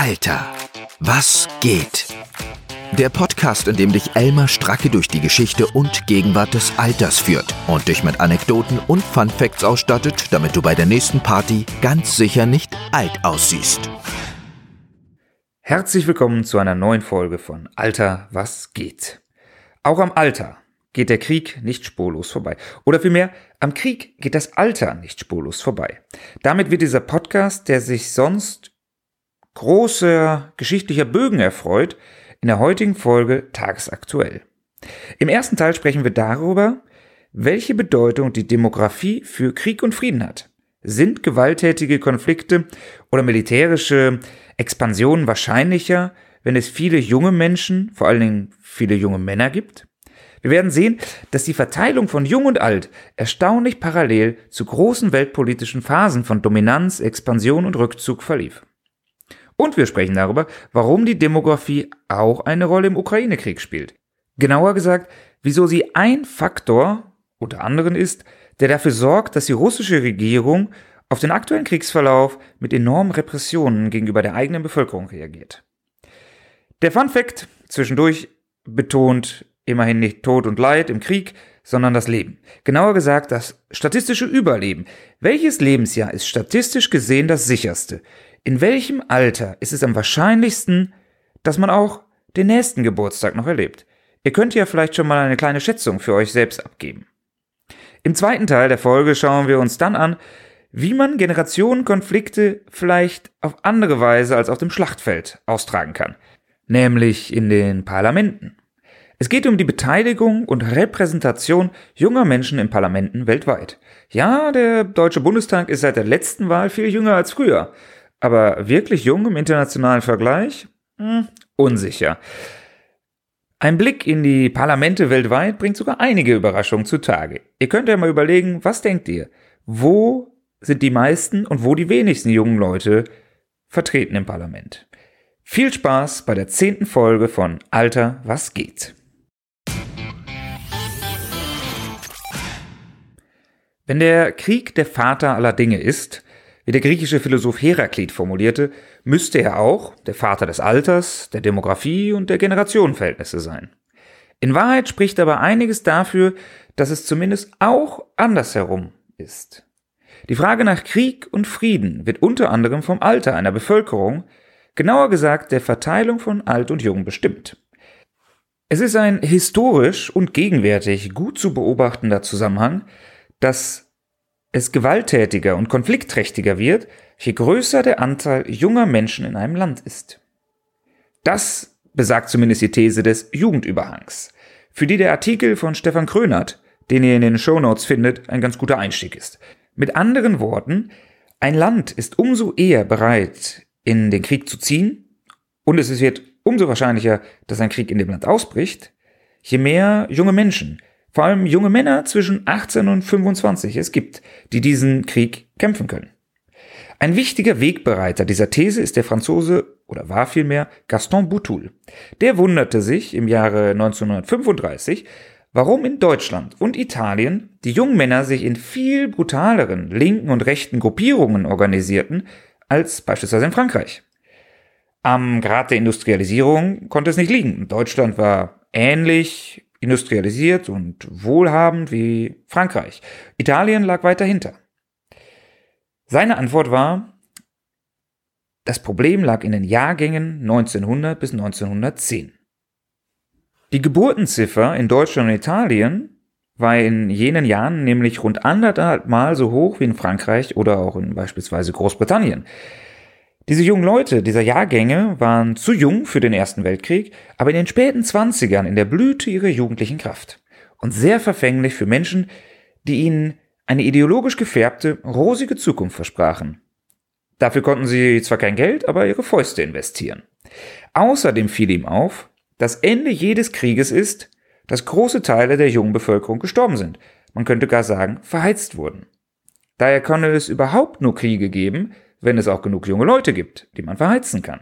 Alter, was geht? Der Podcast, in dem dich Elmar Stracke durch die Geschichte und Gegenwart des Alters führt und dich mit Anekdoten und Fun Facts ausstattet, damit du bei der nächsten Party ganz sicher nicht alt aussiehst. Herzlich willkommen zu einer neuen Folge von Alter, was geht? Auch am Alter geht der Krieg nicht spurlos vorbei. Oder vielmehr, am Krieg geht das Alter nicht spurlos vorbei. Damit wird dieser Podcast, der sich sonst großer geschichtlicher Bögen erfreut, in der heutigen Folge tagesaktuell. Im ersten Teil sprechen wir darüber, welche Bedeutung die Demografie für Krieg und Frieden hat. Sind gewalttätige Konflikte oder militärische Expansionen wahrscheinlicher, wenn es viele junge Menschen, vor allen Dingen viele junge Männer gibt? Wir werden sehen, dass die Verteilung von Jung und Alt erstaunlich parallel zu großen weltpolitischen Phasen von Dominanz, Expansion und Rückzug verlief. Und wir sprechen darüber, warum die Demografie auch eine Rolle im Ukraine-Krieg spielt. Genauer gesagt, wieso sie ein Faktor unter anderem ist, der dafür sorgt, dass die russische Regierung auf den aktuellen Kriegsverlauf mit enormen Repressionen gegenüber der eigenen Bevölkerung reagiert. Der Fun Fact zwischendurch betont immerhin nicht Tod und Leid im Krieg, sondern das Leben. Genauer gesagt das statistische Überleben. Welches Lebensjahr ist statistisch gesehen das sicherste? In welchem Alter ist es am wahrscheinlichsten, dass man auch den nächsten Geburtstag noch erlebt? Ihr könnt ja vielleicht schon mal eine kleine Schätzung für euch selbst abgeben. Im zweiten Teil der Folge schauen wir uns dann an, wie man Generationenkonflikte vielleicht auf andere Weise als auf dem Schlachtfeld austragen kann, nämlich in den Parlamenten. Es geht um die Beteiligung und Repräsentation junger Menschen in Parlamenten weltweit. Ja, der Deutsche Bundestag ist seit der letzten Wahl viel jünger als früher, aber wirklich jung im internationalen Vergleich? Hm, unsicher. Ein Blick in die Parlamente weltweit bringt sogar einige Überraschungen zutage. Ihr könnt ja mal überlegen, was denkt ihr? Wo sind die meisten und wo die wenigsten jungen Leute vertreten im Parlament? Viel Spaß bei der zehnten Folge von Alter, was geht? Wenn der Krieg der Vater aller Dinge ist, wie der griechische Philosoph Heraklit formulierte, müsste er auch der Vater des Alters, der Demografie und der Generationenverhältnisse sein. In Wahrheit spricht aber einiges dafür, dass es zumindest auch andersherum ist. Die Frage nach Krieg und Frieden wird unter anderem vom Alter einer Bevölkerung, genauer gesagt der Verteilung von Alt und Jung bestimmt. Es ist ein historisch und gegenwärtig gut zu beobachtender Zusammenhang, dass es gewalttätiger und konfliktträchtiger wird, je größer der Anteil junger Menschen in einem Land ist. Das besagt zumindest die These des Jugendüberhangs, für die der Artikel von Stefan Krönert, den ihr in den Shownotes findet, ein ganz guter Einstieg ist. Mit anderen Worten, ein Land ist umso eher bereit, in den Krieg zu ziehen, und es wird umso wahrscheinlicher, dass ein Krieg in dem Land ausbricht, je mehr junge Menschen, vor allem junge Männer zwischen 18 und 25 es gibt, die diesen Krieg kämpfen können. Ein wichtiger Wegbereiter dieser These ist der Franzose oder war vielmehr Gaston Boutoul. Der wunderte sich im Jahre 1935, warum in Deutschland und Italien die jungen Männer sich in viel brutaleren linken und rechten Gruppierungen organisierten als beispielsweise in Frankreich. Am Grad der Industrialisierung konnte es nicht liegen. Deutschland war ähnlich industrialisiert und wohlhabend wie Frankreich. Italien lag weit dahinter. Seine Antwort war, das Problem lag in den Jahrgängen 1900 bis 1910. Die Geburtenziffer in Deutschland und Italien war in jenen Jahren nämlich rund anderthalb Mal so hoch wie in Frankreich oder auch in beispielsweise Großbritannien. Diese jungen Leute dieser Jahrgänge waren zu jung für den Ersten Weltkrieg, aber in den späten Zwanzigern in der Blüte ihrer jugendlichen Kraft und sehr verfänglich für Menschen, die ihnen eine ideologisch gefärbte, rosige Zukunft versprachen. Dafür konnten sie zwar kein Geld, aber ihre Fäuste investieren. Außerdem fiel ihm auf, das Ende jedes Krieges ist, dass große Teile der jungen Bevölkerung gestorben sind. Man könnte gar sagen, verheizt wurden. Daher könne es überhaupt nur Kriege geben, wenn es auch genug junge Leute gibt, die man verheizen kann.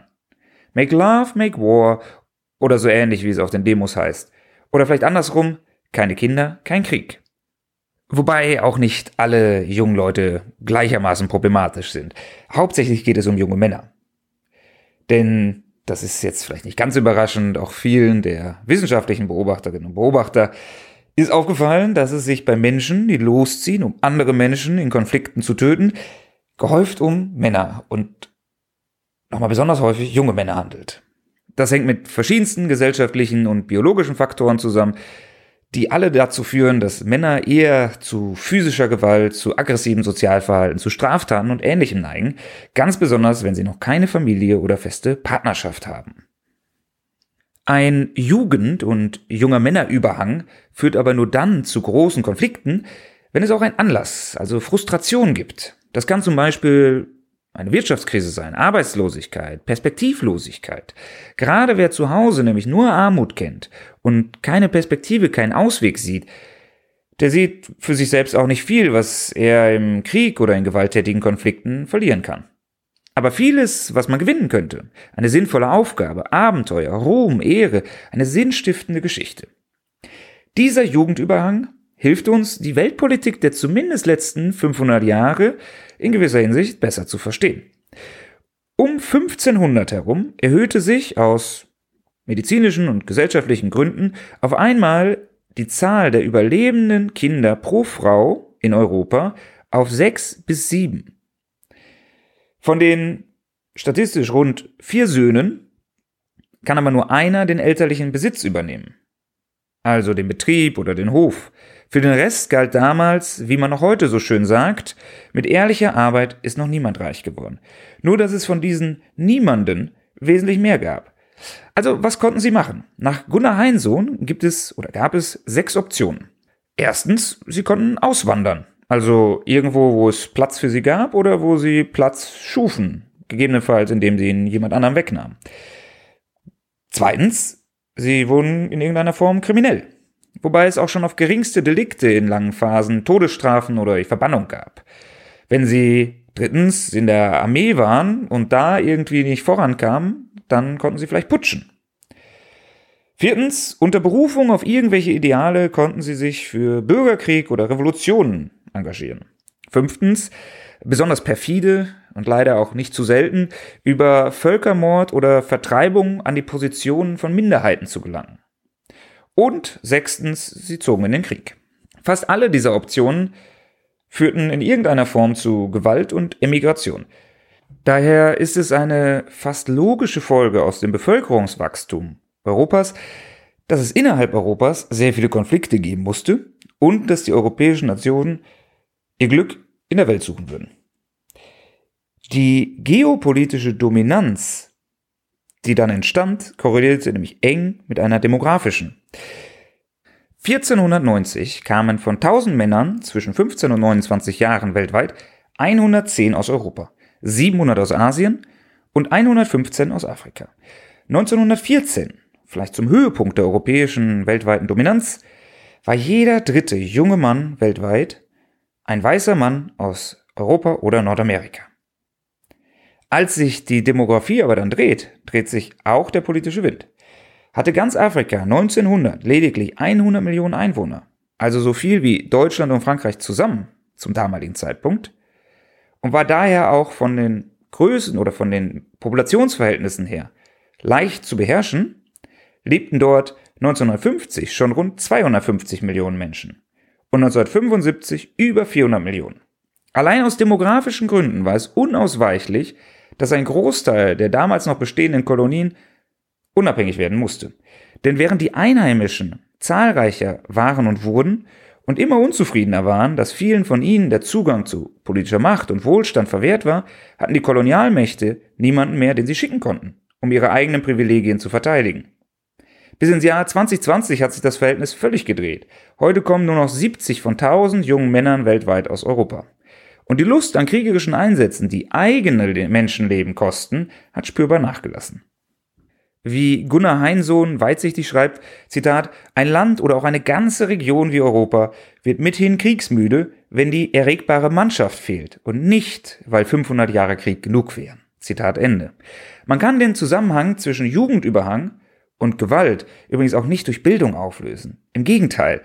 Make love, make war oder so ähnlich wie es auf den Demos heißt. Oder vielleicht andersrum, keine Kinder, kein Krieg. Wobei auch nicht alle jungen Leute gleichermaßen problematisch sind. Hauptsächlich geht es um junge Männer. Denn das ist jetzt vielleicht nicht ganz überraschend, auch vielen der wissenschaftlichen Beobachterinnen und Beobachter ist aufgefallen, dass es sich bei Menschen, die losziehen, um andere Menschen in Konflikten zu töten, gehäuft um Männer und nochmal besonders häufig junge Männer handelt. Das hängt mit verschiedensten gesellschaftlichen und biologischen Faktoren zusammen, die alle dazu führen, dass Männer eher zu physischer Gewalt, zu aggressivem Sozialverhalten, zu Straftaten und Ähnlichem neigen, ganz besonders wenn sie noch keine Familie oder feste Partnerschaft haben. Ein Jugend- und junger Männerüberhang führt aber nur dann zu großen Konflikten, wenn es auch einen Anlass, also Frustration gibt. Das kann zum Beispiel eine Wirtschaftskrise sein, Arbeitslosigkeit, Perspektivlosigkeit. Gerade wer zu Hause nämlich nur Armut kennt und keine Perspektive, keinen Ausweg sieht, der sieht für sich selbst auch nicht viel, was er im Krieg oder in gewalttätigen Konflikten verlieren kann. Aber vieles, was man gewinnen könnte, eine sinnvolle Aufgabe, Abenteuer, Ruhm, Ehre, eine sinnstiftende Geschichte. Dieser Jugendüberhang hilft uns, die Weltpolitik der zumindest letzten 500 Jahre in gewisser Hinsicht besser zu verstehen. Um 1500 herum erhöhte sich aus medizinischen und gesellschaftlichen Gründen auf einmal die Zahl der überlebenden Kinder pro Frau in Europa auf sechs bis sieben. Von den statistisch rund vier Söhnen kann aber nur einer den elterlichen Besitz übernehmen, also den Betrieb oder den Hof. Für den Rest galt damals, wie man noch heute so schön sagt, mit ehrlicher Arbeit ist noch niemand reich geworden. Nur dass es von diesen Niemanden wesentlich mehr gab. Also, was konnten sie machen? Nach Gunnar Heinsohn gibt es oder gab es sechs Optionen. Erstens, sie konnten auswandern. Also irgendwo, wo es Platz für sie gab oder wo sie Platz schufen, gegebenenfalls indem sie ihn jemand anderem wegnahmen. Zweitens, sie wurden in irgendeiner Form kriminell. Wobei es auch schon auf geringste Delikte in langen Phasen Todesstrafen oder Verbannung gab. Wenn sie drittens in der Armee waren und da irgendwie nicht vorankamen, dann konnten sie vielleicht putschen. Viertens, unter Berufung auf irgendwelche Ideale konnten sie sich für Bürgerkrieg oder Revolutionen engagieren. Fünftens, besonders perfide und leider auch nicht zu selten, über Völkermord oder Vertreibung an die Positionen von Minderheiten zu gelangen. Und sechstens, sie zogen in den Krieg. Fast alle dieser Optionen führten in irgendeiner Form zu Gewalt und Emigration. Daher ist es eine fast logische Folge aus dem Bevölkerungswachstum Europas, dass es innerhalb Europas sehr viele Konflikte geben musste und dass die europäischen Nationen ihr Glück in der Welt suchen würden. Die geopolitische Dominanz, die dann entstand, korrelierte nämlich eng mit einer demografischen. 1490 kamen von 1000 Männern zwischen 15 und 29 Jahren weltweit 110 aus Europa, 700 aus Asien und 115 aus Afrika. 1914, vielleicht zum Höhepunkt der europäischen weltweiten Dominanz, war jeder dritte junge Mann weltweit ein weißer Mann aus Europa oder Nordamerika. Als sich die Demografie aber dann dreht, dreht sich auch der politische Wind. Hatte ganz Afrika 1900 lediglich 100 Millionen Einwohner, also so viel wie Deutschland und Frankreich zusammen zum damaligen Zeitpunkt, und war daher auch von den Größen oder von den Populationsverhältnissen her leicht zu beherrschen, lebten dort 1950 schon rund 250 Millionen Menschen und 1975 über 400 Millionen. Allein aus demografischen Gründen war es unausweichlich, dass ein Großteil der damals noch bestehenden Kolonien unabhängig werden musste. Denn während die Einheimischen zahlreicher waren und wurden und immer unzufriedener waren, dass vielen von ihnen der Zugang zu politischer Macht und Wohlstand verwehrt war, hatten die Kolonialmächte niemanden mehr, den sie schicken konnten, um ihre eigenen Privilegien zu verteidigen. Bis ins Jahr 2020 hat sich das Verhältnis völlig gedreht. Heute kommen nur noch 70 von 1000 jungen Männern weltweit aus Europa. Und die Lust an kriegerischen Einsätzen, die eigene Menschenleben kosten, hat spürbar nachgelassen. Wie Gunnar Heinsohn weitsichtig schreibt, Zitat, ein Land oder auch eine ganze Region wie Europa wird mithin kriegsmüde, wenn die erregbare Mannschaft fehlt und nicht, weil 500 Jahre Krieg genug wären. Zitat Ende. Man kann den Zusammenhang zwischen Jugendüberhang und Gewalt übrigens auch nicht durch Bildung auflösen. Im Gegenteil,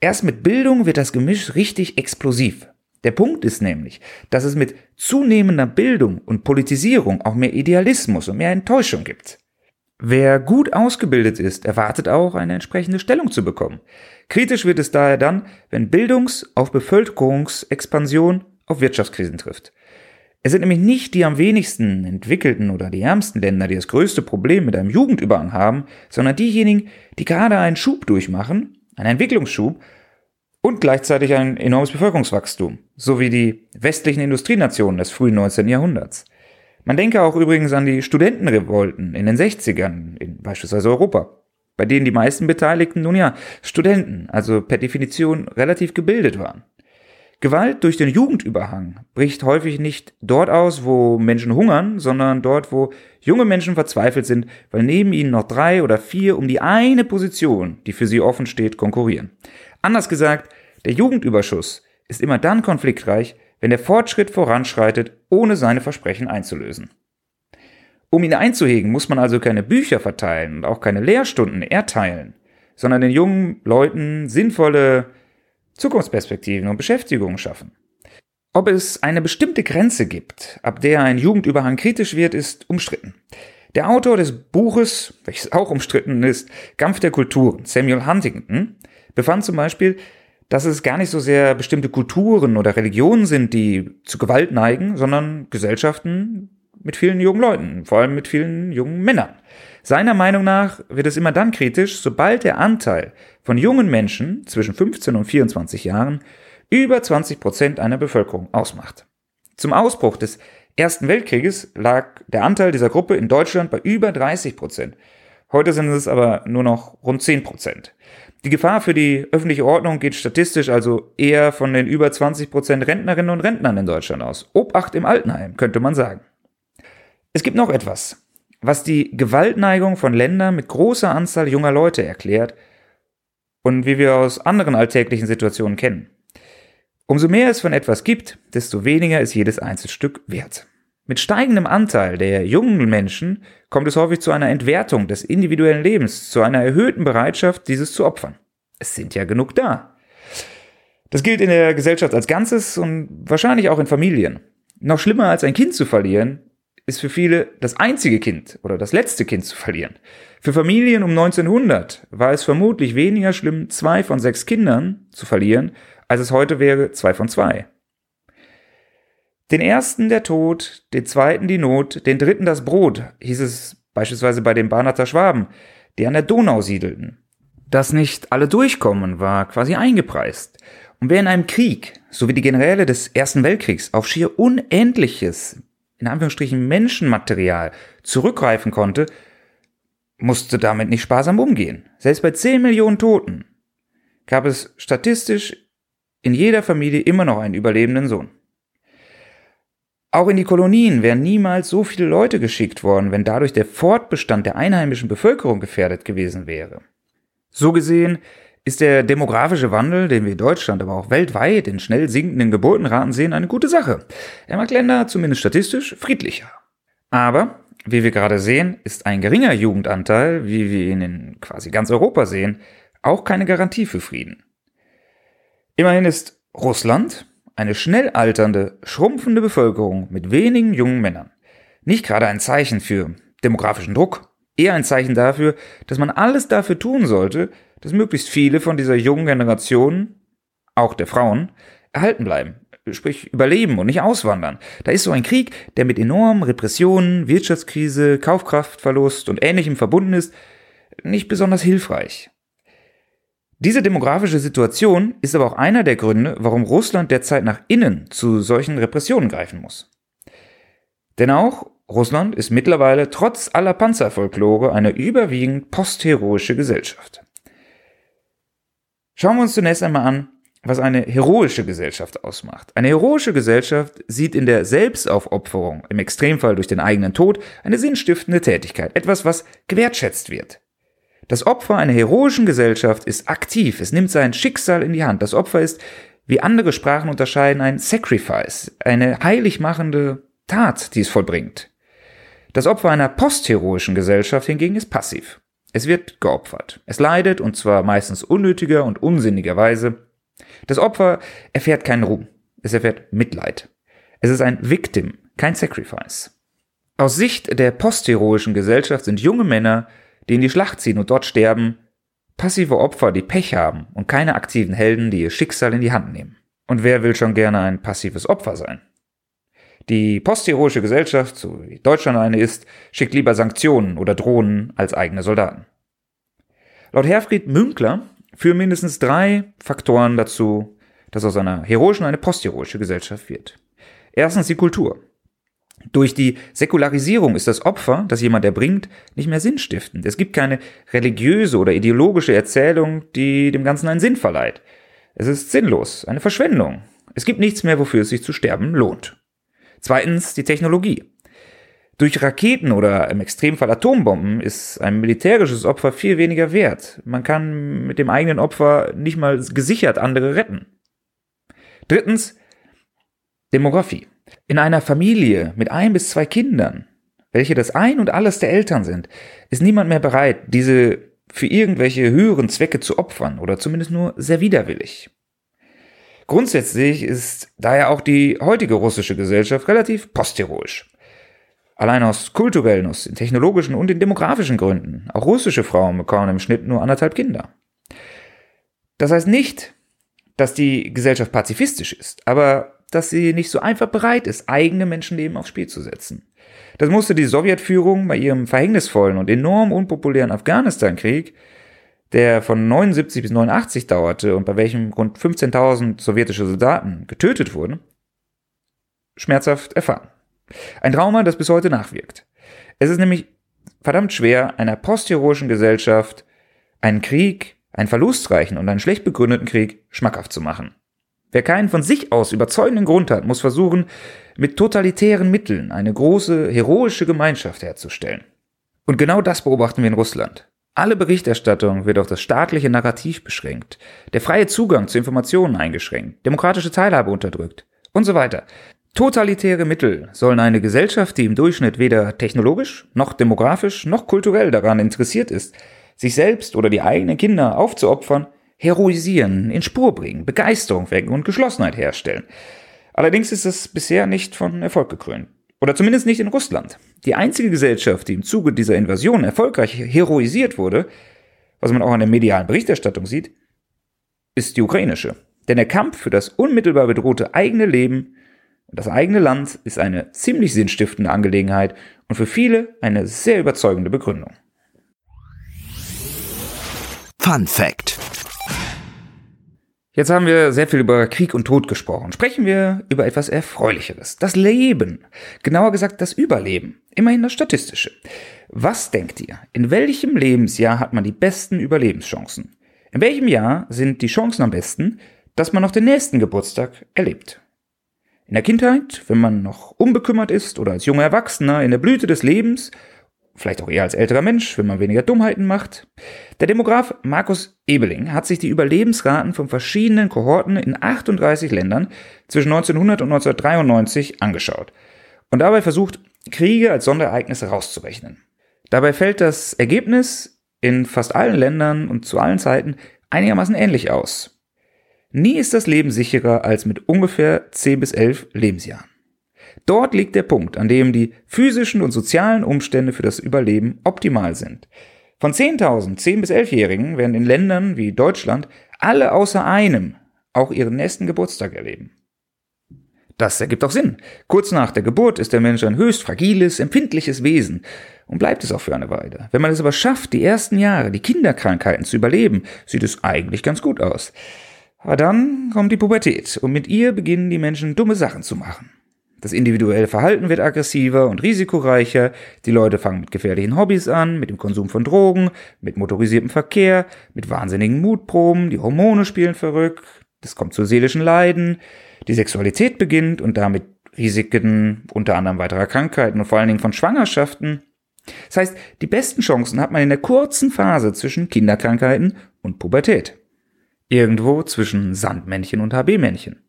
erst mit Bildung wird das Gemisch richtig explosiv. Der Punkt ist nämlich, dass es mit zunehmender Bildung und Politisierung auch mehr Idealismus und mehr Enttäuschung gibt. Wer gut ausgebildet ist, erwartet auch, eine entsprechende Stellung zu bekommen. Kritisch wird es daher dann, wenn Bildungs- auf Bevölkerungsexpansion auf Wirtschaftskrisen trifft. Es sind nämlich nicht die am wenigsten entwickelten oder die ärmsten Länder, die das größte Problem mit einem Jugendüberhang haben, sondern diejenigen, die gerade einen Schub durchmachen, einen Entwicklungsschub und gleichzeitig ein enormes Bevölkerungswachstum, so wie die westlichen Industrienationen des frühen 19. Jahrhunderts. Man denke auch übrigens an die Studentenrevolten in den 60ern, in beispielsweise Europa, bei denen die meisten Beteiligten nun ja Studenten, also per Definition relativ gebildet waren. Gewalt durch den Jugendüberhang bricht häufig nicht dort aus, wo Menschen hungern, sondern dort, wo junge Menschen verzweifelt sind, weil neben ihnen noch drei oder vier um die eine Position, die für sie offen steht, konkurrieren. Anders gesagt, der Jugendüberschuss ist immer dann konfliktreich, wenn der Fortschritt voranschreitet, ohne seine Versprechen einzulösen. Um ihn einzuhegen, muss man also keine Bücher verteilen und auch keine Lehrstunden erteilen, sondern den jungen Leuten sinnvolle Zukunftsperspektiven und Beschäftigungen schaffen. Ob es eine bestimmte Grenze gibt, ab der ein Jugendüberhang kritisch wird, ist umstritten. Der Autor des Buches, welches auch umstritten ist, Kampf der Kulturen, Samuel Huntington, befand zum Beispiel, dass es gar nicht so sehr bestimmte Kulturen oder Religionen sind, die zu Gewalt neigen, sondern Gesellschaften mit vielen jungen Leuten, vor allem mit vielen jungen Männern. Seiner Meinung nach wird es immer dann kritisch, sobald der Anteil von jungen Menschen zwischen 15 und 24 Jahren über 20 Prozent einer Bevölkerung ausmacht. Zum Ausbruch des Ersten Weltkrieges lag der Anteil dieser Gruppe in Deutschland bei über 30 Prozent. Heute sind es aber nur noch rund 10 Prozent. Die Gefahr für die öffentliche Ordnung geht statistisch also eher von den über 20 Prozent Rentnerinnen und Rentnern in Deutschland aus. Obacht im Altenheim, könnte man sagen. Es gibt noch etwas, was die Gewaltneigung von Ländern mit großer Anzahl junger Leute erklärt und wie wir aus anderen alltäglichen Situationen kennen. Umso mehr es von etwas gibt, desto weniger ist jedes Einzelstück wert. Mit steigendem Anteil der jungen Menschen kommt es häufig zu einer Entwertung des individuellen Lebens, zu einer erhöhten Bereitschaft, dieses zu opfern. Es sind ja genug da. Das gilt in der Gesellschaft als Ganzes und wahrscheinlich auch in Familien. Noch schlimmer als ein Kind zu verlieren, ist für viele das einzige Kind oder das letzte Kind zu verlieren. Für Familien um 1900 war es vermutlich weniger schlimm, zwei von sechs Kindern zu verlieren, als es heute wäre, zwei von zwei. Den ersten der Tod, den zweiten die Not, den dritten das Brot, hieß es beispielsweise bei den Barnater Schwaben, die an der Donau siedelten. Dass nicht alle durchkommen, war quasi eingepreist. Und wer in einem Krieg, so wie die Generäle des Ersten Weltkriegs, auf schier unendliches in Anführungsstrichen Menschenmaterial zurückgreifen konnte, musste damit nicht sparsam umgehen. Selbst bei 10 Millionen Toten gab es statistisch in jeder Familie immer noch einen überlebenden Sohn. Auch in die Kolonien wären niemals so viele Leute geschickt worden, wenn dadurch der Fortbestand der einheimischen Bevölkerung gefährdet gewesen wäre. So gesehen ist der demografische Wandel, den wir in Deutschland, aber auch weltweit in schnell sinkenden Geburtenraten sehen, eine gute Sache. Er macht Länder, zumindest statistisch, friedlicher. Aber, wie wir gerade sehen, ist ein geringer Jugendanteil, wie wir ihn in quasi ganz Europa sehen, auch keine Garantie für Frieden. Immerhin ist Russland eine schnell alternde, schrumpfende Bevölkerung mit wenigen jungen Männern. Nicht gerade ein Zeichen für demografischen Druck, eher ein Zeichen dafür, dass man alles dafür tun sollte, dass möglichst viele von dieser jungen Generation, auch der Frauen, erhalten bleiben. Sprich, überleben und nicht auswandern. Da ist so ein Krieg, der mit enormen Repressionen, Wirtschaftskrise, Kaufkraftverlust und ähnlichem verbunden ist, nicht besonders hilfreich. Diese demografische Situation ist aber auch einer der Gründe, warum Russland derzeit nach innen zu solchen Repressionen greifen muss. Denn auch Russland ist mittlerweile trotz aller Panzerfolklore eine überwiegend postheroische Gesellschaft. Schauen wir uns zunächst einmal an, was eine heroische Gesellschaft ausmacht. Eine heroische Gesellschaft sieht in der Selbstaufopferung, im Extremfall durch den eigenen Tod, eine sinnstiftende Tätigkeit, etwas, was gewertschätzt wird. Das Opfer einer heroischen Gesellschaft ist aktiv, es nimmt sein Schicksal in die Hand. Das Opfer ist, wie andere Sprachen unterscheiden, ein Sacrifice, eine heilig machende Tat, die es vollbringt. Das Opfer einer postheroischen Gesellschaft hingegen ist passiv. Es wird geopfert. Es leidet, und zwar meistens unnötiger und unsinnigerweise. Das Opfer erfährt keinen Ruhm. es erfährt Mitleid. Es ist ein Victim, kein Sacrifice. Aus Sicht der postheroischen Gesellschaft sind junge Männer, die in die Schlacht ziehen und dort sterben, passive Opfer, die Pech haben und keine aktiven Helden, die ihr Schicksal in die Hand nehmen. Und wer will schon gerne ein passives Opfer sein? Die postheroische Gesellschaft, so wie Deutschland eine ist, schickt lieber Sanktionen oder Drohnen als eigene Soldaten. Laut Herfried Münkler führen mindestens drei Faktoren dazu, dass aus einer heroischen eine postheroische Gesellschaft wird. Erstens die Kultur. Durch die Säkularisierung ist das Opfer, das jemand erbringt, nicht mehr sinnstiftend. Es gibt keine religiöse oder ideologische Erzählung, die dem Ganzen einen Sinn verleiht. Es ist sinnlos, eine Verschwendung. Es gibt nichts mehr, wofür es sich zu sterben lohnt. Zweitens die Technologie. Durch Raketen oder im Extremfall Atombomben ist ein militärisches Opfer viel weniger wert. Man kann mit dem eigenen Opfer nicht mal gesichert andere retten. Drittens Demografie. In einer Familie mit ein bis zwei Kindern, welche das Ein und alles der Eltern sind, ist niemand mehr bereit, diese für irgendwelche höheren Zwecke zu opfern oder zumindest nur sehr widerwillig. Grundsätzlich ist daher auch die heutige russische Gesellschaft relativ postheroisch. Allein aus kulturellen, aus den technologischen und den demografischen Gründen. Auch russische Frauen bekommen im Schnitt nur anderthalb Kinder. Das heißt nicht, dass die Gesellschaft pazifistisch ist, aber dass sie nicht so einfach bereit ist, eigene Menschenleben aufs Spiel zu setzen. Das musste die Sowjetführung bei ihrem verhängnisvollen und enorm unpopulären Afghanistan-Krieg der von 79 bis 89 dauerte und bei welchem rund 15.000 sowjetische Soldaten getötet wurden, schmerzhaft erfahren. Ein Trauma, das bis heute nachwirkt. Es ist nämlich verdammt schwer, einer postheroischen Gesellschaft einen Krieg, einen verlustreichen und einen schlecht begründeten Krieg schmackhaft zu machen. Wer keinen von sich aus überzeugenden Grund hat, muss versuchen, mit totalitären Mitteln eine große, heroische Gemeinschaft herzustellen. Und genau das beobachten wir in Russland. Alle Berichterstattung wird auf das staatliche Narrativ beschränkt, der freie Zugang zu Informationen eingeschränkt, demokratische Teilhabe unterdrückt und so weiter. Totalitäre Mittel sollen eine Gesellschaft, die im Durchschnitt weder technologisch, noch demografisch, noch kulturell daran interessiert ist, sich selbst oder die eigenen Kinder aufzuopfern, heroisieren, in Spur bringen, Begeisterung wecken und Geschlossenheit herstellen. Allerdings ist es bisher nicht von Erfolg gekrönt. Oder zumindest nicht in Russland. Die einzige Gesellschaft, die im Zuge dieser Invasion erfolgreich heroisiert wurde, was man auch an der medialen Berichterstattung sieht, ist die ukrainische. Denn der Kampf für das unmittelbar bedrohte eigene Leben und das eigene Land ist eine ziemlich sinnstiftende Angelegenheit und für viele eine sehr überzeugende Begründung. Fun Fact Jetzt haben wir sehr viel über Krieg und Tod gesprochen. Sprechen wir über etwas Erfreulicheres. Das Leben. Genauer gesagt das Überleben. Immerhin das Statistische. Was denkt ihr? In welchem Lebensjahr hat man die besten Überlebenschancen? In welchem Jahr sind die Chancen am besten, dass man noch den nächsten Geburtstag erlebt? In der Kindheit, wenn man noch unbekümmert ist oder als junger Erwachsener in der Blüte des Lebens vielleicht auch eher als älterer Mensch, wenn man weniger Dummheiten macht. Der Demograf Markus Ebeling hat sich die Überlebensraten von verschiedenen Kohorten in 38 Ländern zwischen 1900 und 1993 angeschaut und dabei versucht, Kriege als Sonderereignisse rauszurechnen. Dabei fällt das Ergebnis in fast allen Ländern und zu allen Zeiten einigermaßen ähnlich aus. Nie ist das Leben sicherer als mit ungefähr 10 bis 11 Lebensjahren. Dort liegt der Punkt, an dem die physischen und sozialen Umstände für das Überleben optimal sind. Von 10.000 10- bis 11-Jährigen werden in Ländern wie Deutschland alle außer einem auch ihren nächsten Geburtstag erleben. Das ergibt auch Sinn. Kurz nach der Geburt ist der Mensch ein höchst fragiles, empfindliches Wesen und bleibt es auch für eine Weile. Wenn man es aber schafft, die ersten Jahre, die Kinderkrankheiten zu überleben, sieht es eigentlich ganz gut aus. Aber dann kommt die Pubertät und mit ihr beginnen die Menschen dumme Sachen zu machen. Das individuelle Verhalten wird aggressiver und risikoreicher. Die Leute fangen mit gefährlichen Hobbys an, mit dem Konsum von Drogen, mit motorisiertem Verkehr, mit wahnsinnigen Mutproben. Die Hormone spielen verrückt. Es kommt zu seelischen Leiden. Die Sexualität beginnt und damit Risiken unter anderem weiterer Krankheiten und vor allen Dingen von Schwangerschaften. Das heißt, die besten Chancen hat man in der kurzen Phase zwischen Kinderkrankheiten und Pubertät. Irgendwo zwischen Sandmännchen und HB-Männchen.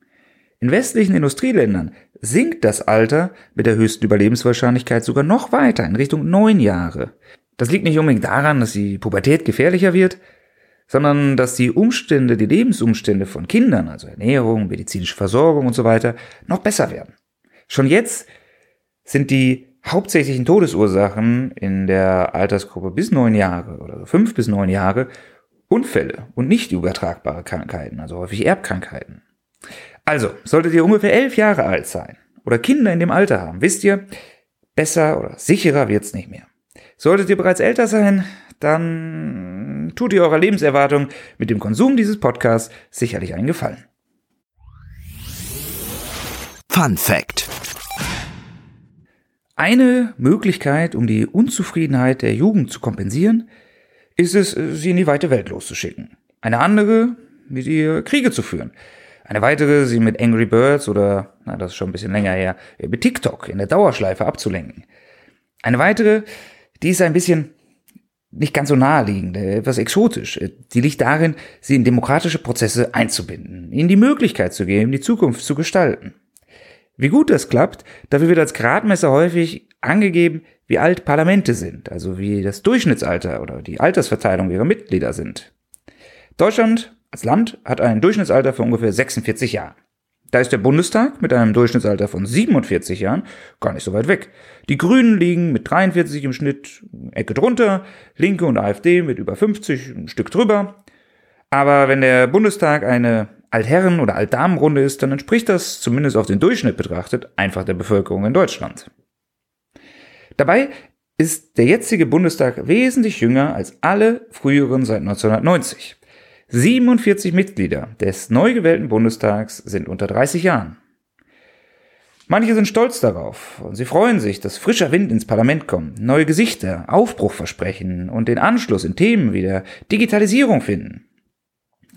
In westlichen Industrieländern sinkt das Alter mit der höchsten Überlebenswahrscheinlichkeit sogar noch weiter in Richtung neun Jahre. Das liegt nicht unbedingt daran, dass die Pubertät gefährlicher wird, sondern dass die Umstände, die Lebensumstände von Kindern, also Ernährung, medizinische Versorgung und so weiter, noch besser werden. Schon jetzt sind die hauptsächlichen Todesursachen in der Altersgruppe bis neun Jahre oder fünf bis neun Jahre Unfälle und nicht übertragbare Krankheiten, also häufig Erbkrankheiten. Also, solltet ihr ungefähr elf Jahre alt sein oder Kinder in dem Alter haben, wisst ihr, besser oder sicherer wird's nicht mehr. Solltet ihr bereits älter sein, dann tut ihr eurer Lebenserwartung mit dem Konsum dieses Podcasts sicherlich einen Gefallen. Fun Fact. Eine Möglichkeit, um die Unzufriedenheit der Jugend zu kompensieren, ist es, sie in die weite Welt loszuschicken. Eine andere, mit ihr Kriege zu führen. Eine weitere, sie mit Angry Birds oder, na, das ist schon ein bisschen länger her, mit TikTok in der Dauerschleife abzulenken. Eine weitere, die ist ein bisschen nicht ganz so naheliegend, etwas exotisch. Die liegt darin, sie in demokratische Prozesse einzubinden, ihnen die Möglichkeit zu geben, die Zukunft zu gestalten. Wie gut das klappt, dafür wird als Gradmesser häufig angegeben, wie alt Parlamente sind, also wie das Durchschnittsalter oder die Altersverteilung ihrer Mitglieder sind. Deutschland als Land hat ein Durchschnittsalter von ungefähr 46 Jahren. Da ist der Bundestag mit einem Durchschnittsalter von 47 Jahren gar nicht so weit weg. Die Grünen liegen mit 43 im Schnitt Ecke drunter, Linke und AfD mit über 50 ein Stück drüber. Aber wenn der Bundestag eine Altherren- oder Altdamenrunde ist, dann entspricht das, zumindest auf den Durchschnitt betrachtet, einfach der Bevölkerung in Deutschland. Dabei ist der jetzige Bundestag wesentlich jünger als alle früheren seit 1990. 47 Mitglieder des neu gewählten Bundestags sind unter 30 Jahren. Manche sind stolz darauf und sie freuen sich, dass frischer Wind ins Parlament kommt, neue Gesichter, Aufbruch versprechen und den Anschluss in Themen wie der Digitalisierung finden.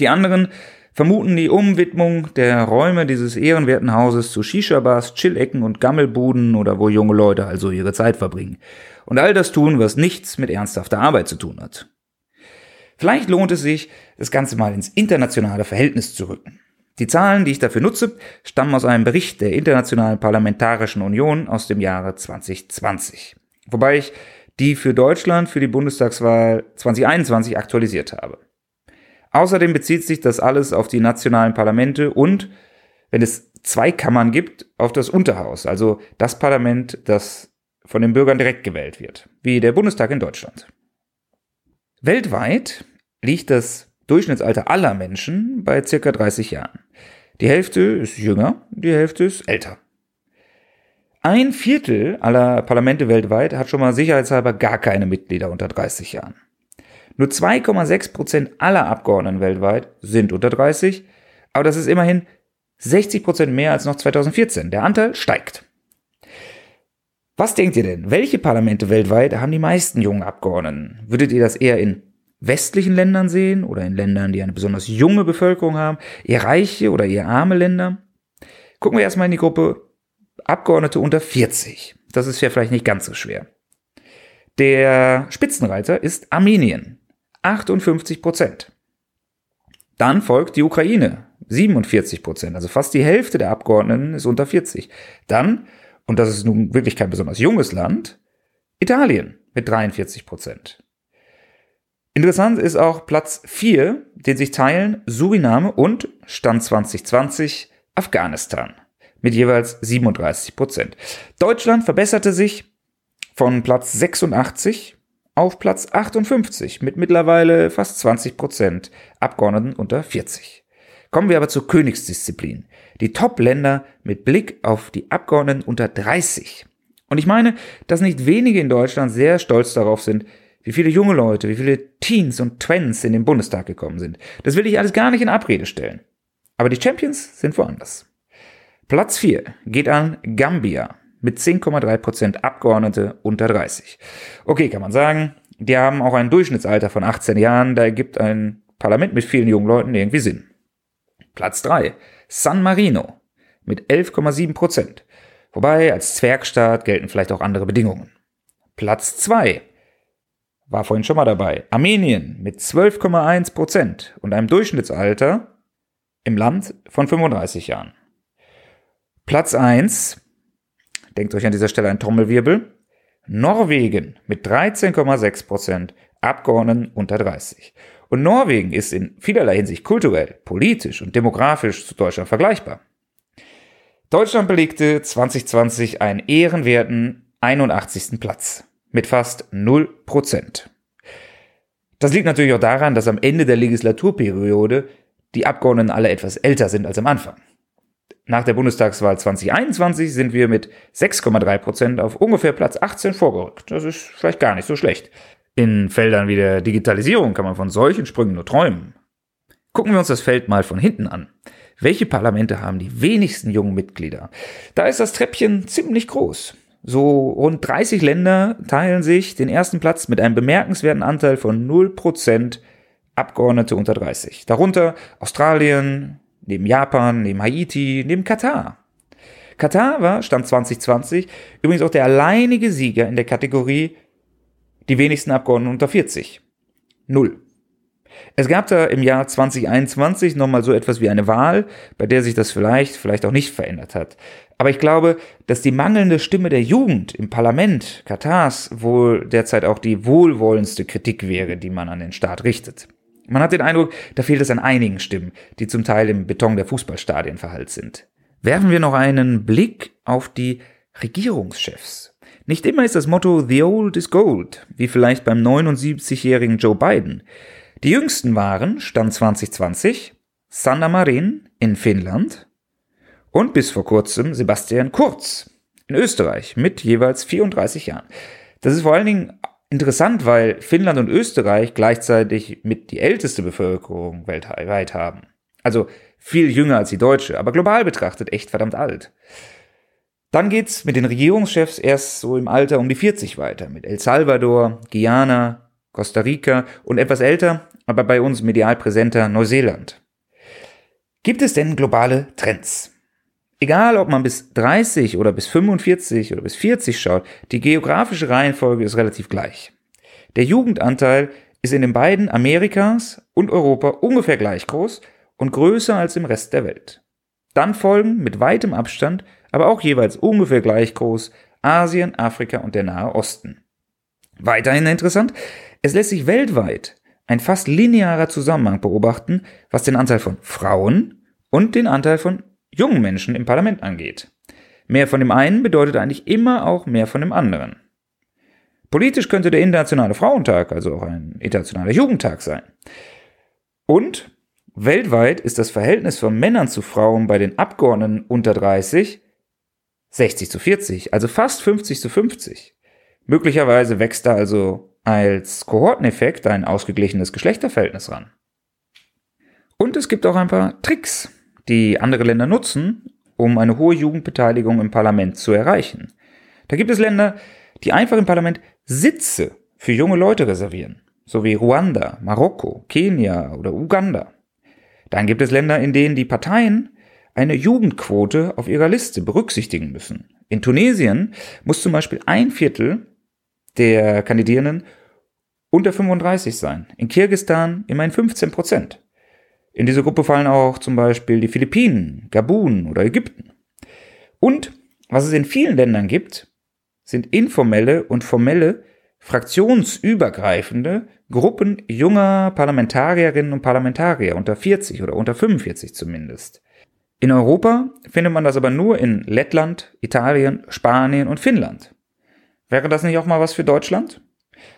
Die anderen vermuten die Umwidmung der Räume dieses ehrenwerten Hauses zu Shisha-Bars, Chill-Ecken und Gammelbuden oder wo junge Leute also ihre Zeit verbringen. Und all das tun, was nichts mit ernsthafter Arbeit zu tun hat. Vielleicht lohnt es sich, das Ganze mal ins internationale Verhältnis zu rücken. Die Zahlen, die ich dafür nutze, stammen aus einem Bericht der Internationalen Parlamentarischen Union aus dem Jahre 2020. Wobei ich die für Deutschland für die Bundestagswahl 2021 aktualisiert habe. Außerdem bezieht sich das alles auf die nationalen Parlamente und, wenn es zwei Kammern gibt, auf das Unterhaus, also das Parlament, das von den Bürgern direkt gewählt wird, wie der Bundestag in Deutschland. Weltweit liegt das Durchschnittsalter aller Menschen bei circa 30 Jahren. Die Hälfte ist jünger, die Hälfte ist älter. Ein Viertel aller Parlamente weltweit hat schon mal sicherheitshalber gar keine Mitglieder unter 30 Jahren. Nur 2,6 Prozent aller Abgeordneten weltweit sind unter 30, aber das ist immerhin 60 Prozent mehr als noch 2014. Der Anteil steigt. Was denkt ihr denn? Welche Parlamente weltweit haben die meisten jungen Abgeordneten? Würdet ihr das eher in westlichen Ländern sehen oder in Ländern, die eine besonders junge Bevölkerung haben, eher reiche oder eher arme Länder? Gucken wir erstmal in die Gruppe Abgeordnete unter 40. Das ist ja vielleicht nicht ganz so schwer. Der Spitzenreiter ist Armenien. 58 Prozent. Dann folgt die Ukraine, 47 Prozent, also fast die Hälfte der Abgeordneten ist unter 40. Dann, und das ist nun wirklich kein besonders junges Land, Italien mit 43 Prozent. Interessant ist auch Platz 4, den sich teilen Suriname und Stand 2020 Afghanistan mit jeweils 37 Prozent. Deutschland verbesserte sich von Platz 86 auf Platz 58 mit mittlerweile fast 20 Prozent Abgeordneten unter 40. Kommen wir aber zur Königsdisziplin. Die Top-Länder mit Blick auf die Abgeordneten unter 30. Und ich meine, dass nicht wenige in Deutschland sehr stolz darauf sind, wie viele junge Leute, wie viele Teens und Twens in den Bundestag gekommen sind. Das will ich alles gar nicht in Abrede stellen. Aber die Champions sind woanders. Platz 4 geht an Gambia mit 10,3% Abgeordnete unter 30. Okay, kann man sagen, die haben auch ein Durchschnittsalter von 18 Jahren, da ergibt ein Parlament mit vielen jungen Leuten irgendwie Sinn. Platz 3, San Marino mit 11,7%. Wobei als Zwergstaat gelten vielleicht auch andere Bedingungen. Platz 2 war vorhin schon mal dabei. Armenien mit 12,1% und einem Durchschnittsalter im Land von 35 Jahren. Platz 1 denkt euch an dieser Stelle ein Trommelwirbel, Norwegen mit 13,6 Prozent Abgeordneten unter 30. Und Norwegen ist in vielerlei Hinsicht kulturell, politisch und demografisch zu Deutschland vergleichbar. Deutschland belegte 2020 einen ehrenwerten 81. Platz mit fast 0%. Das liegt natürlich auch daran, dass am Ende der Legislaturperiode die Abgeordneten alle etwas älter sind als am Anfang. Nach der Bundestagswahl 2021 sind wir mit 6,3 Prozent auf ungefähr Platz 18 vorgerückt. Das ist vielleicht gar nicht so schlecht. In Feldern wie der Digitalisierung kann man von solchen Sprüngen nur träumen. Gucken wir uns das Feld mal von hinten an. Welche Parlamente haben die wenigsten jungen Mitglieder? Da ist das Treppchen ziemlich groß. So rund 30 Länder teilen sich den ersten Platz mit einem bemerkenswerten Anteil von 0% Abgeordnete unter 30. Darunter Australien, neben Japan, neben Haiti, neben Katar. Katar war, Stand 2020, übrigens auch der alleinige Sieger in der Kategorie die wenigsten Abgeordneten unter 40. Null. Es gab da im Jahr 2021 nochmal so etwas wie eine Wahl, bei der sich das vielleicht, vielleicht auch nicht verändert hat. Aber ich glaube, dass die mangelnde Stimme der Jugend im Parlament Katars wohl derzeit auch die wohlwollendste Kritik wäre, die man an den Staat richtet. Man hat den Eindruck, da fehlt es an einigen Stimmen, die zum Teil im Beton der Fußballstadien verhallt sind. Werfen wir noch einen Blick auf die Regierungschefs. Nicht immer ist das Motto The Old is Gold, wie vielleicht beim 79-jährigen Joe Biden. Die jüngsten waren, Stand 2020, Sanna Marin in Finnland und bis vor kurzem Sebastian Kurz in Österreich mit jeweils 34 Jahren. Das ist vor allen Dingen interessant, weil Finnland und Österreich gleichzeitig mit die älteste Bevölkerung weltweit haben. Also viel jünger als die deutsche, aber global betrachtet echt verdammt alt. Dann geht's mit den Regierungschefs erst so im Alter um die 40 weiter, mit El Salvador, Guyana, Costa Rica und etwas älter, aber bei uns medial präsenter Neuseeland. Gibt es denn globale Trends? Egal, ob man bis 30 oder bis 45 oder bis 40 schaut, die geografische Reihenfolge ist relativ gleich. Der Jugendanteil ist in den beiden Amerikas und Europa ungefähr gleich groß und größer als im Rest der Welt. Dann folgen mit weitem Abstand, aber auch jeweils ungefähr gleich groß, Asien, Afrika und der Nahe Osten. Weiterhin interessant, es lässt sich weltweit ein fast linearer Zusammenhang beobachten, was den Anteil von Frauen und den Anteil von jungen Menschen im Parlament angeht. Mehr von dem einen bedeutet eigentlich immer auch mehr von dem anderen. Politisch könnte der Internationale Frauentag also auch ein internationaler Jugendtag sein. Und weltweit ist das Verhältnis von Männern zu Frauen bei den Abgeordneten unter 30 60 zu 40, also fast 50 zu 50. Möglicherweise wächst da also als Kohorteneffekt ein ausgeglichenes Geschlechterverhältnis ran. Und es gibt auch ein paar Tricks, die andere Länder nutzen, um eine hohe Jugendbeteiligung im Parlament zu erreichen. Da gibt es Länder, die einfach im Parlament Sitze für junge Leute reservieren, so wie Ruanda, Marokko, Kenia oder Uganda. Dann gibt es Länder, in denen die Parteien eine Jugendquote auf ihrer Liste berücksichtigen müssen. In Tunesien muss zum Beispiel ein Viertel der Kandidierenden unter 35 sein. In Kirgistan immerhin 15 Prozent. In diese Gruppe fallen auch zum Beispiel die Philippinen, Gabun oder Ägypten. Und was es in vielen Ländern gibt, sind informelle und formelle, fraktionsübergreifende Gruppen junger Parlamentarierinnen und Parlamentarier unter 40 oder unter 45 zumindest. In Europa findet man das aber nur in Lettland, Italien, Spanien und Finnland. Wäre das nicht auch mal was für Deutschland?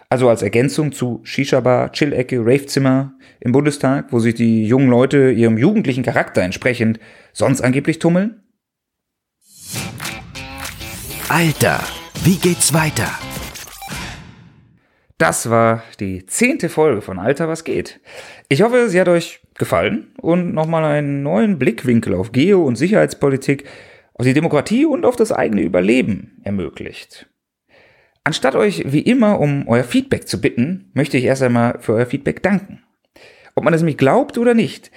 Also als Ergänzung zu Shisha-Bar, Chill-Ecke, Rave-Zimmer im Bundestag, wo sich die jungen Leute ihrem jugendlichen Charakter entsprechend sonst angeblich tummeln? Alter, wie geht's weiter? Das war die zehnte Folge von Alter, was geht. Ich hoffe, sie hat euch gefallen und nochmal einen neuen Blickwinkel auf Geo- und Sicherheitspolitik, auf die Demokratie und auf das eigene Überleben ermöglicht. Anstatt euch wie immer um euer Feedback zu bitten, möchte ich erst einmal für euer Feedback danken. Ob man es mich glaubt oder nicht,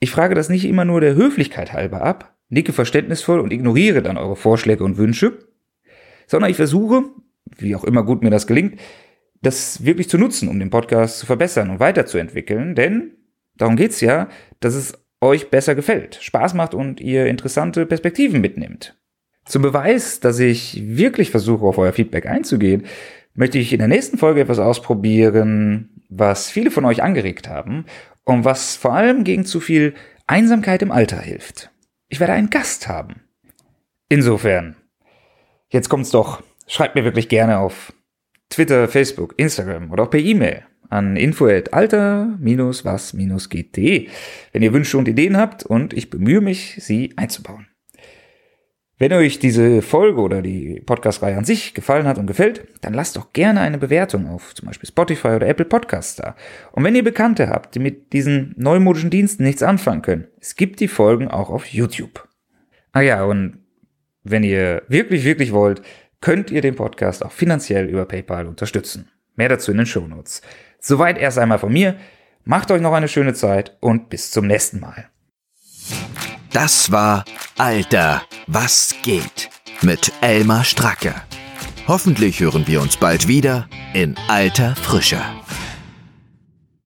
ich frage das nicht immer nur der Höflichkeit halber ab, nicke verständnisvoll und ignoriere dann eure Vorschläge und Wünsche, sondern ich versuche, wie auch immer gut mir das gelingt, das wirklich zu nutzen, um den Podcast zu verbessern und weiterzuentwickeln, denn darum geht's ja, dass es euch besser gefällt, Spaß macht und ihr interessante Perspektiven mitnimmt. Zum Beweis, dass ich wirklich versuche, auf euer Feedback einzugehen, möchte ich in der nächsten Folge etwas ausprobieren, was viele von euch angeregt haben und was vor allem gegen zu viel Einsamkeit im Alter hilft. Ich werde einen Gast haben. Insofern, jetzt kommt's doch. Schreibt mir wirklich gerne auf Twitter, Facebook, Instagram oder auch per E-Mail an info@alter-was-geht.de, wenn ihr Wünsche und Ideen habt und ich bemühe mich, sie einzubauen. Wenn euch diese Folge oder die Podcast-Reihe an sich gefallen hat und gefällt, dann lasst doch gerne eine Bewertung auf zum Beispiel Spotify oder Apple Podcasts da. Und wenn ihr Bekannte habt, die mit diesen neumodischen Diensten nichts anfangen können, es gibt die Folgen auch auf YouTube. Ah ja, und wenn ihr wirklich, wirklich wollt, könnt ihr den Podcast auch finanziell über PayPal unterstützen. Mehr dazu in den Show Notes. Soweit erst einmal von mir. Macht euch noch eine schöne Zeit und bis zum nächsten Mal. Das war Alter, was geht mit Elmar Stracke. Hoffentlich hören wir uns bald wieder in alter Frische.